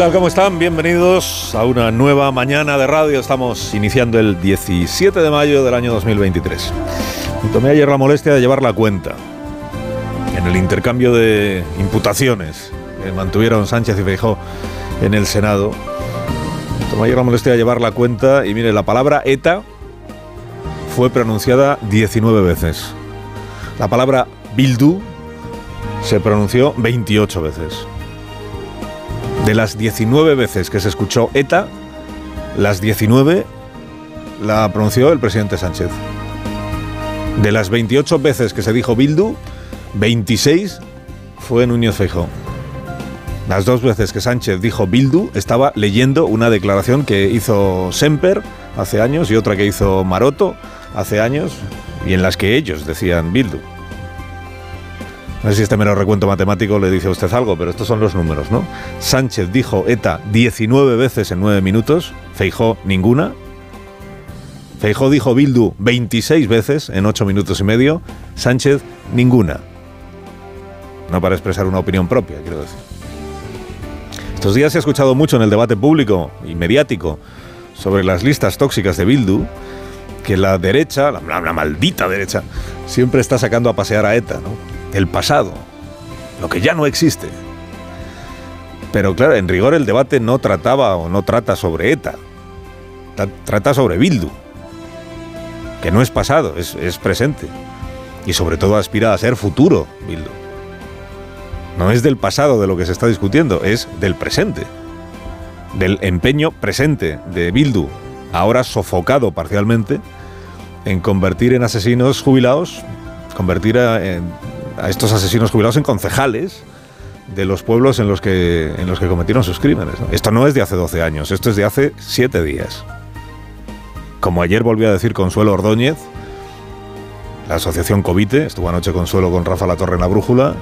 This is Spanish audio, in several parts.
Tal? ¿Cómo están? Bienvenidos a una nueva mañana de radio. Estamos iniciando el 17 de mayo del año 2023. tomé ayer la molestia de llevar la cuenta en el intercambio de imputaciones que mantuvieron Sánchez y Feijó en el Senado. Tomé ayer la molestia de llevar la cuenta y mire, la palabra ETA fue pronunciada 19 veces. La palabra Bildu se pronunció 28 veces. De las 19 veces que se escuchó ETA, las 19 la pronunció el presidente Sánchez. De las 28 veces que se dijo Bildu, 26 fue Núñez Feijóo. Las dos veces que Sánchez dijo Bildu, estaba leyendo una declaración que hizo Semper hace años y otra que hizo Maroto hace años, y en las que ellos decían Bildu. No sé si este mero recuento matemático le dice a usted algo, pero estos son los números, ¿no? Sánchez dijo ETA 19 veces en 9 minutos, Feijó ninguna. Feijó dijo Bildu 26 veces en 8 minutos y medio, Sánchez ninguna. No para expresar una opinión propia, quiero decir. Estos días se ha escuchado mucho en el debate público y mediático sobre las listas tóxicas de Bildu, que la derecha, la, la maldita derecha, siempre está sacando a pasear a ETA, ¿no? El pasado, lo que ya no existe. Pero claro, en rigor el debate no trataba o no trata sobre ETA, trata sobre Bildu, que no es pasado, es, es presente. Y sobre todo aspira a ser futuro, Bildu. No es del pasado de lo que se está discutiendo, es del presente. Del empeño presente de Bildu, ahora sofocado parcialmente, en convertir en asesinos jubilados, convertir en, a estos asesinos jubilados en concejales de los pueblos en los que, en los que cometieron sus crímenes. Esto no es de hace 12 años, esto es de hace 7 días. Como ayer volvió a decir Consuelo Ordóñez, la asociación Covite, estuvo anoche Consuelo con Rafa La Torre en la brújula,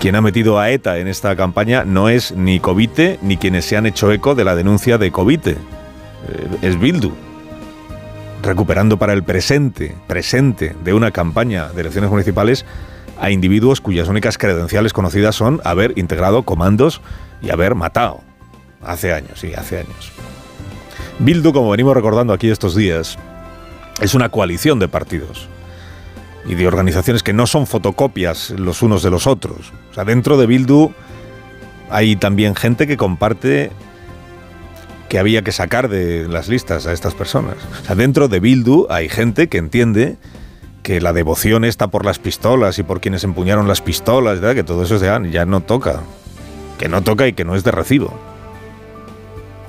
quien ha metido a ETA en esta campaña no es ni Covite ni quienes se han hecho eco de la denuncia de Covite, eh, es Bildu. Recuperando para el presente, presente de una campaña de elecciones municipales a individuos cuyas únicas credenciales conocidas son haber integrado comandos y haber matado. Hace años, sí, hace años. Bildu, como venimos recordando aquí estos días, es una coalición de partidos y de organizaciones que no son fotocopias los unos de los otros. O sea, dentro de Bildu hay también gente que comparte que había que sacar de las listas a estas personas. O sea, dentro de Bildu hay gente que entiende que la devoción está por las pistolas y por quienes empuñaron las pistolas, que todo eso ya, ya no toca. Que no toca y que no es de recibo.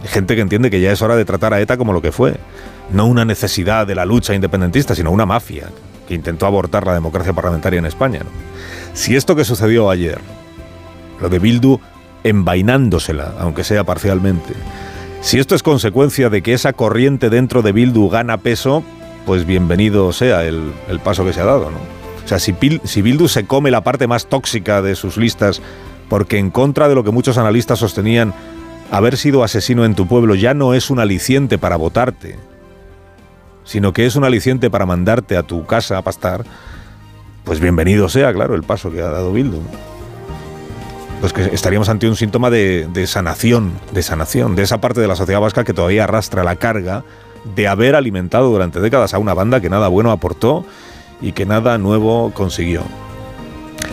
Hay gente que entiende que ya es hora de tratar a ETA como lo que fue. No una necesidad de la lucha independentista, sino una mafia que intentó abortar la democracia parlamentaria en España. Si esto que sucedió ayer, lo de Bildu envainándosela, aunque sea parcialmente, si esto es consecuencia de que esa corriente dentro de Bildu gana peso, pues bienvenido sea el, paso que se ha dado. ¿no? O sea, si, si Bildu se come la parte más tóxica de sus listas, porque en contra de lo que muchos analistas sostenían, haber sido asesino en tu pueblo ya no es un aliciente para votarte, sino que es un aliciente para mandarte a tu casa a pastar, pues bienvenido sea, claro, el paso que ha dado Bildu. Pues que estaríamos ante un síntoma de, de sanación, de sanación, de esa parte de la sociedad vasca que todavía arrastra la carga de haber alimentado durante décadas a una banda que nada bueno aportó y que nada nuevo consiguió.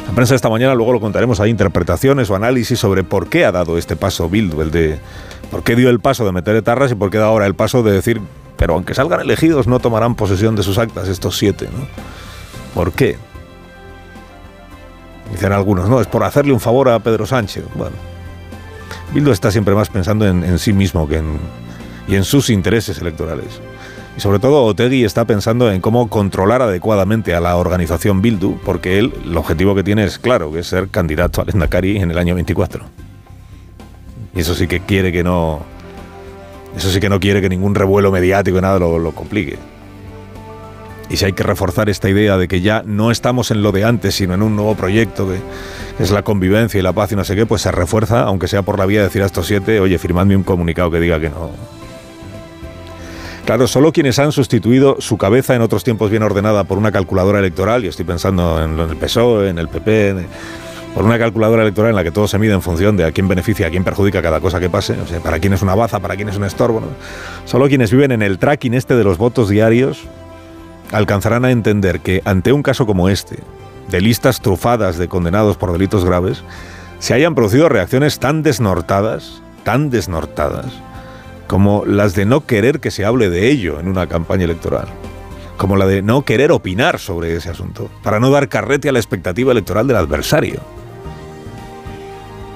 La prensa esta mañana luego lo contaremos, hay interpretaciones o análisis sobre por qué ha dado este paso Bildu, el de por qué dio el paso de meter etarras y por qué da ahora el paso de decir, pero aunque salgan elegidos no tomarán posesión de sus actas estos siete, ¿no? ¿Por qué? Dicen algunos, no, es por hacerle un favor a Pedro Sánchez. Bueno, Bildu está siempre más pensando en, en sí mismo que en, y en sus intereses electorales. Y sobre todo Otegui está pensando en cómo controlar adecuadamente a la organización Bildu, porque él el objetivo que tiene es claro, que es ser candidato al Endacari en el año 24. Y eso sí que quiere que no Eso sí que no quiere que ningún revuelo mediático y nada lo, lo complique. Y si hay que reforzar esta idea de que ya no estamos en lo de antes, sino en un nuevo proyecto que, es la convivencia y la paz y no sé qué, pues se refuerza, aunque sea por la vía de decir a estos siete, oye, firmadme un comunicado que diga que no. Claro, solo quienes han sustituido su cabeza en otros tiempos bien ordenada por una calculadora electoral, y estoy pensando en el PSOE, en el PP, por una calculadora electoral en la que todo se mide en función de a quién beneficia, a quién perjudica cada cosa que pase, o sea, para quién es una baza, para quién es un estorbo. Solo quienes viven en el tracking este de los votos diarios alcanzarán a entender que ante un caso como este, de listas trufadas de condenados por delitos graves, se hayan producido reacciones tan desnortadas, tan desnortadas, como las de no querer que se hable de ello en una campaña electoral, como la de no querer opinar sobre ese asunto, para no dar carrete a la expectativa electoral del adversario.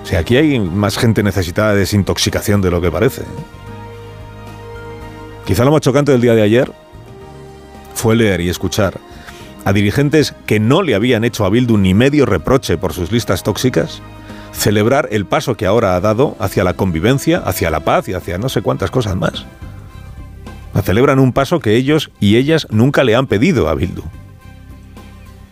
O sea, aquí hay más gente necesitada de desintoxicación de lo que parece. Quizá lo más chocante del día de ayer fue leer y escuchar a dirigentes que no le habían hecho a Bildu ni medio reproche por sus listas tóxicas, celebrar el paso que ahora ha dado hacia la convivencia, hacia la paz y hacia no sé cuántas cosas más. Celebran un paso que ellos y ellas nunca le han pedido a Bildu.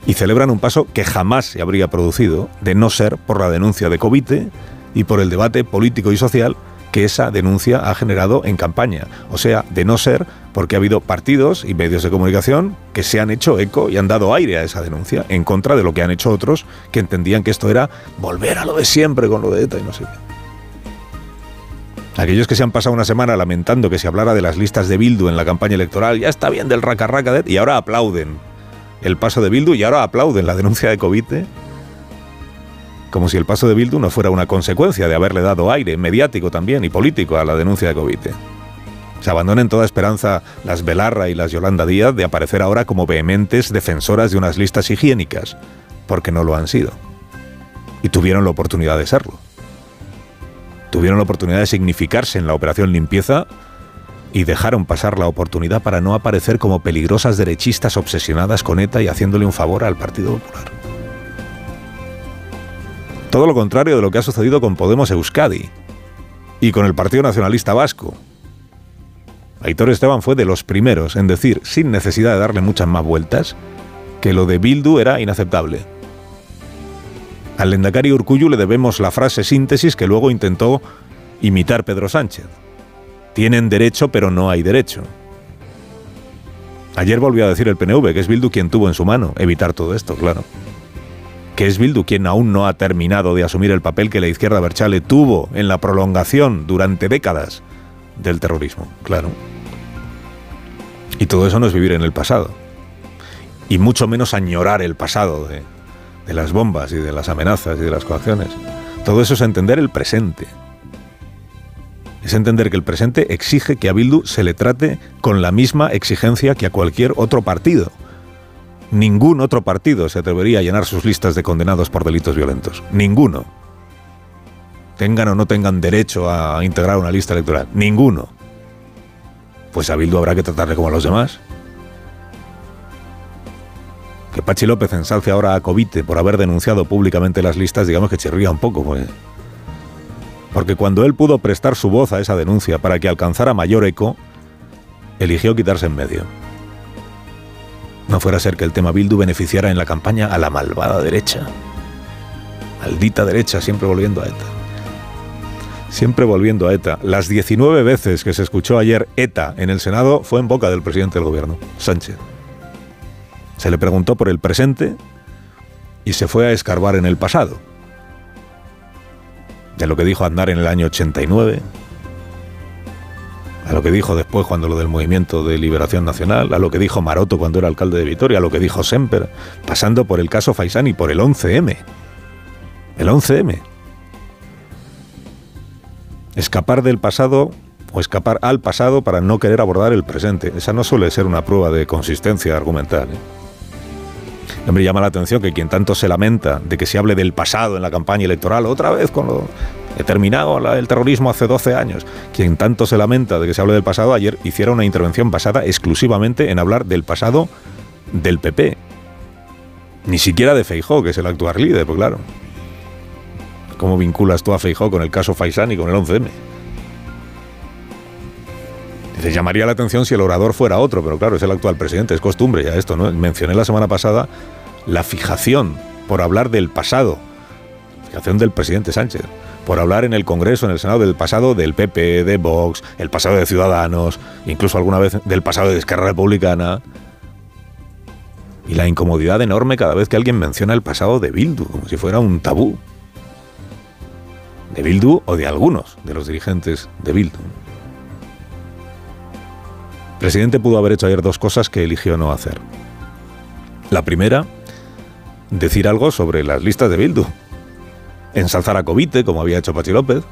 Y celebran un paso que jamás se habría producido de no ser por la denuncia de Covite y por el debate político y social que esa denuncia ha generado en campaña. O sea, de no ser porque ha habido partidos y medios de comunicación que se han hecho eco y han dado aire a esa denuncia, en contra de lo que han hecho otros que entendían que esto era volver a lo de siempre con lo de ETA y no sé qué. Aquellos que se han pasado una semana lamentando que se hablara de las listas de Bildu en la campaña electoral, ya está bien del raca raca de, y ahora aplauden el paso de Bildu y ahora aplauden la denuncia de Covite como si el paso de Bildu no fuera una consecuencia de haberle dado aire mediático también y político a la denuncia de Covite. Se abandonen toda esperanza las Belarra y las Yolanda Díaz de aparecer ahora como vehementes defensoras de unas listas higiénicas, porque no lo han sido. Y tuvieron la oportunidad de serlo. Tuvieron la oportunidad de significarse en la operación limpieza y dejaron pasar la oportunidad para no aparecer como peligrosas derechistas obsesionadas con ETA y haciéndole un favor al Partido Popular. Todo lo contrario de lo que ha sucedido con Podemos Euskadi y con el Partido Nacionalista Vasco. Aitor Esteban fue de los primeros en decir, sin necesidad de darle muchas más vueltas, que lo de Bildu era inaceptable. Al Lendakari Urcuyu le debemos la frase síntesis que luego intentó imitar Pedro Sánchez. Tienen derecho, pero no hay derecho. Ayer volvió a decir el PNV que es Bildu quien tuvo en su mano evitar todo esto, claro que es Bildu quien aún no ha terminado de asumir el papel que la izquierda Berchale tuvo en la prolongación durante décadas del terrorismo, claro. Y todo eso no es vivir en el pasado. Y mucho menos añorar el pasado de, de las bombas y de las amenazas y de las coacciones. Todo eso es entender el presente. Es entender que el presente exige que a Bildu se le trate con la misma exigencia que a cualquier otro partido Ningún otro partido se atrevería a llenar sus listas de condenados por delitos violentos. Ninguno. Tengan o no tengan derecho a integrar una lista electoral. Ninguno. Pues a Bildu habrá que tratarle como a los demás. Que Pachi López ensalce ahora a Covite por haber denunciado públicamente las listas, digamos que chirría un poco, pues. Porque cuando él pudo prestar su voz a esa denuncia para que alcanzara mayor eco, eligió quitarse en medio. No fuera a ser que el tema Bildu beneficiara en la campaña a la malvada derecha. Maldita derecha, siempre volviendo a ETA. Siempre volviendo a ETA. Las 19 veces que se escuchó ayer ETA en el Senado fue en boca del presidente del gobierno, Sánchez. Se le preguntó por el presente y se fue a escarbar en el pasado. De lo que dijo Andar en el año 89, a lo que dijo después cuando lo del Movimiento de Liberación Nacional, a lo que dijo Maroto cuando era alcalde de Vitoria, a lo que dijo Semper, pasando por el caso Faisán y por el 11M. El 11M. Escapar del pasado o escapar al pasado para no querer abordar el presente. Esa no suele ser una prueba de consistencia argumental. ¿eh? Me llama la atención que quien tanto se lamenta de que se hable del pasado en la campaña electoral, otra vez con lo He terminado el terrorismo hace 12 años. Quien tanto se lamenta de que se hable del pasado, ayer hiciera una intervención basada exclusivamente en hablar del pasado del PP. Ni siquiera de Feijó, que es el actual líder, pues claro. ¿Cómo vinculas tú a Feijó con el caso Faisán y con el 11M? Dice, llamaría la atención si el orador fuera otro, pero claro, es el actual presidente, es costumbre ya esto, ¿no? Mencioné la semana pasada la fijación por hablar del pasado, fijación del presidente Sánchez, por hablar en el Congreso, en el Senado, del pasado del PP, de Vox, el pasado de Ciudadanos, incluso alguna vez del pasado de Esquerra Republicana. Y la incomodidad enorme cada vez que alguien menciona el pasado de Bildu, como si fuera un tabú. De Bildu o de algunos de los dirigentes de Bildu. El presidente pudo haber hecho ayer dos cosas que eligió no hacer. La primera, decir algo sobre las listas de Bildu. Ensalzar a Covite, como había hecho Pachi López.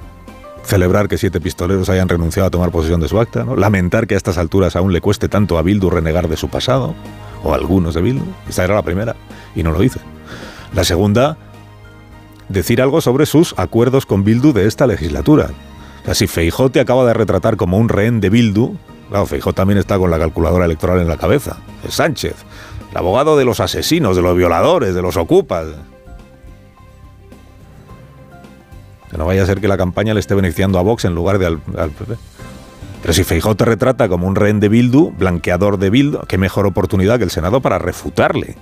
Celebrar que siete pistoleros hayan renunciado a tomar posesión de su acta. Lamentar que a estas alturas aún le cueste tanto a Bildu renegar de su pasado. O a algunos de Bildu. Esta era la primera. Y no lo hice. La segunda, decir algo sobre sus acuerdos con Bildu de esta legislatura. O sea, si Feijó te acaba de retratar como un rehén de Bildu, Claro, Feijó también está con la calculadora electoral en la cabeza. Es Sánchez, el abogado de los asesinos, de los violadores, de los ocupas. Que no vaya a ser que la campaña le esté beneficiando a Vox en lugar de al, PP. Pero si Feijó te retrata como un rehén de Bildu, blanqueador de Bildu, qué mejor oportunidad que el Senado para refutarle.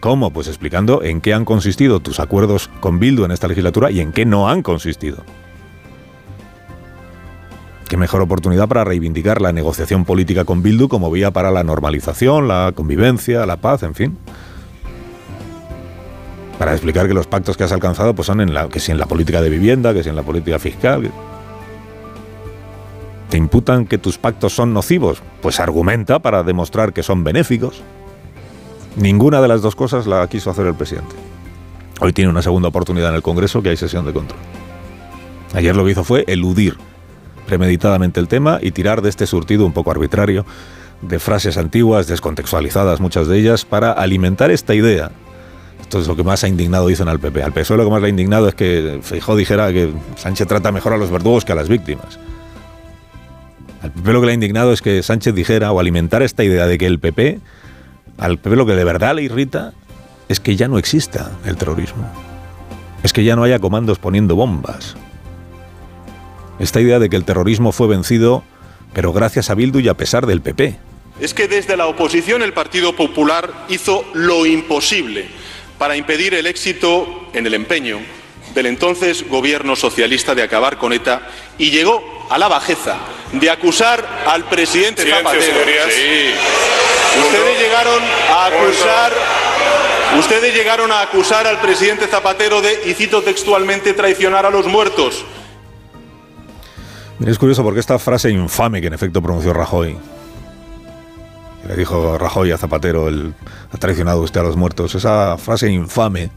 ¿Cómo? Pues explicando en qué han consistido tus acuerdos con Bildu en esta legislatura y en qué no han consistido. Qué mejor oportunidad para reivindicar la negociación política con Bildu como vía para la normalización, la convivencia, la paz, en fin. Para explicar que los pactos que has alcanzado pues son en la, que si en la política de vivienda, que si en la política fiscal. ¿Te imputan que tus pactos son nocivos? Pues argumenta para demostrar que son benéficos. Ninguna de las dos cosas la quiso hacer el presidente. Hoy tiene una segunda oportunidad en el Congreso que hay sesión de control. Ayer lo que hizo fue eludir premeditadamente el tema y tirar de este surtido un poco arbitrario de frases antiguas, descontextualizadas muchas de ellas, para alimentar esta idea. Esto es lo que más ha indignado, dicen al PP. Al PSOE lo que más le ha indignado es que Feijó dijera que Sánchez trata mejor a los verdugos que a las víctimas. Al PP lo que le ha indignado es que Sánchez dijera o alimentar esta idea de que el PP, al PP lo que de verdad le irrita es que ya no exista el terrorismo. Es que ya no haya comandos poniendo bombas esta idea de que el terrorismo fue vencido, pero gracias a Bildu y a pesar del PP. Es que desde la oposición el Partido Popular hizo lo imposible para impedir el éxito en el empeño del entonces gobierno socialista de acabar con ETA y llegó a la bajeza de acusar al presidente Zapatero. Sí. Ustedes llegaron a acusar Ustedes llegaron a acusar al presidente Zapatero de, y cito textualmente, traicionar a los muertos. Es curioso porque esta frase infame que en efecto pronunció Rajoy, le dijo Rajoy a Zapatero, el, ha traicionado usted a los muertos, esa frase infame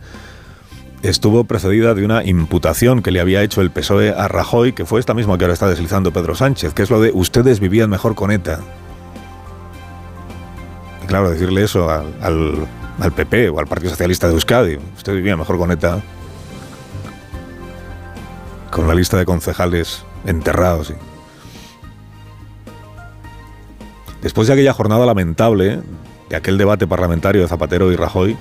estuvo precedida de una imputación que le había hecho el PSOE a Rajoy, que fue esta misma que ahora está deslizando Pedro Sánchez, que es lo de ustedes vivían mejor con ETA. Y claro, decirle eso al, al, PP o al Partido Socialista de Euskadi, usted vivía mejor con ETA, con la lista de concejales enterrados. Después de aquella jornada lamentable, de aquel debate parlamentario de Zapatero y Rajoy,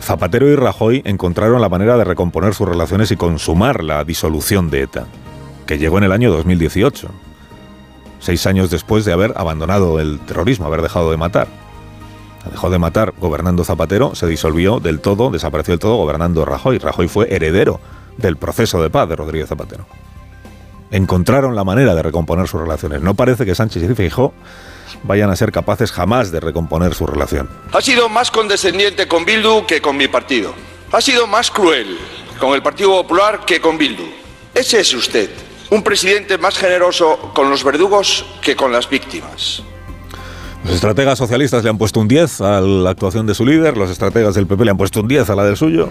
Zapatero y Rajoy encontraron la manera de recomponer sus relaciones y consumar la disolución de ETA, que llegó en el año 2018, seis años después de haber abandonado el terrorismo, haber dejado de matar. Dejó de matar gobernando Zapatero, se disolvió del todo, desapareció del todo gobernando Rajoy. Rajoy fue heredero del proceso de paz de Rodríguez Zapatero encontraron la manera de recomponer sus relaciones. No parece que Sánchez y Feijóo vayan a ser capaces jamás de recomponer su relación. Ha sido más condescendiente con Bildu que con mi partido. Ha sido más cruel con el Partido Popular que con Bildu. Ese es usted, un presidente más generoso con los verdugos que con las víctimas. Los estrategas socialistas le han puesto un 10 a la actuación de su líder, los estrategas del PP le han puesto un 10 a la del suyo.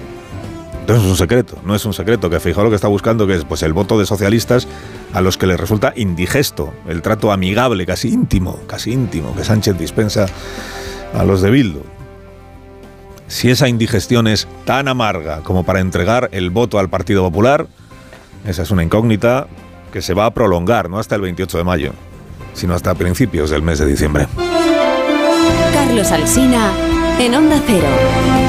No es un secreto, no es un secreto que Feijóo lo que está buscando que es pues el voto de socialistas a los que les resulta indigesto el trato amigable, casi íntimo, casi íntimo que Sánchez dispensa a los de Bildu. Si esa indigestión es tan amarga como para entregar el voto al Partido Popular, esa es una incógnita que se va a prolongar, no hasta el 28 de mayo, sino hasta principios del mes de diciembre. Carlos Alsina en Onda Cero.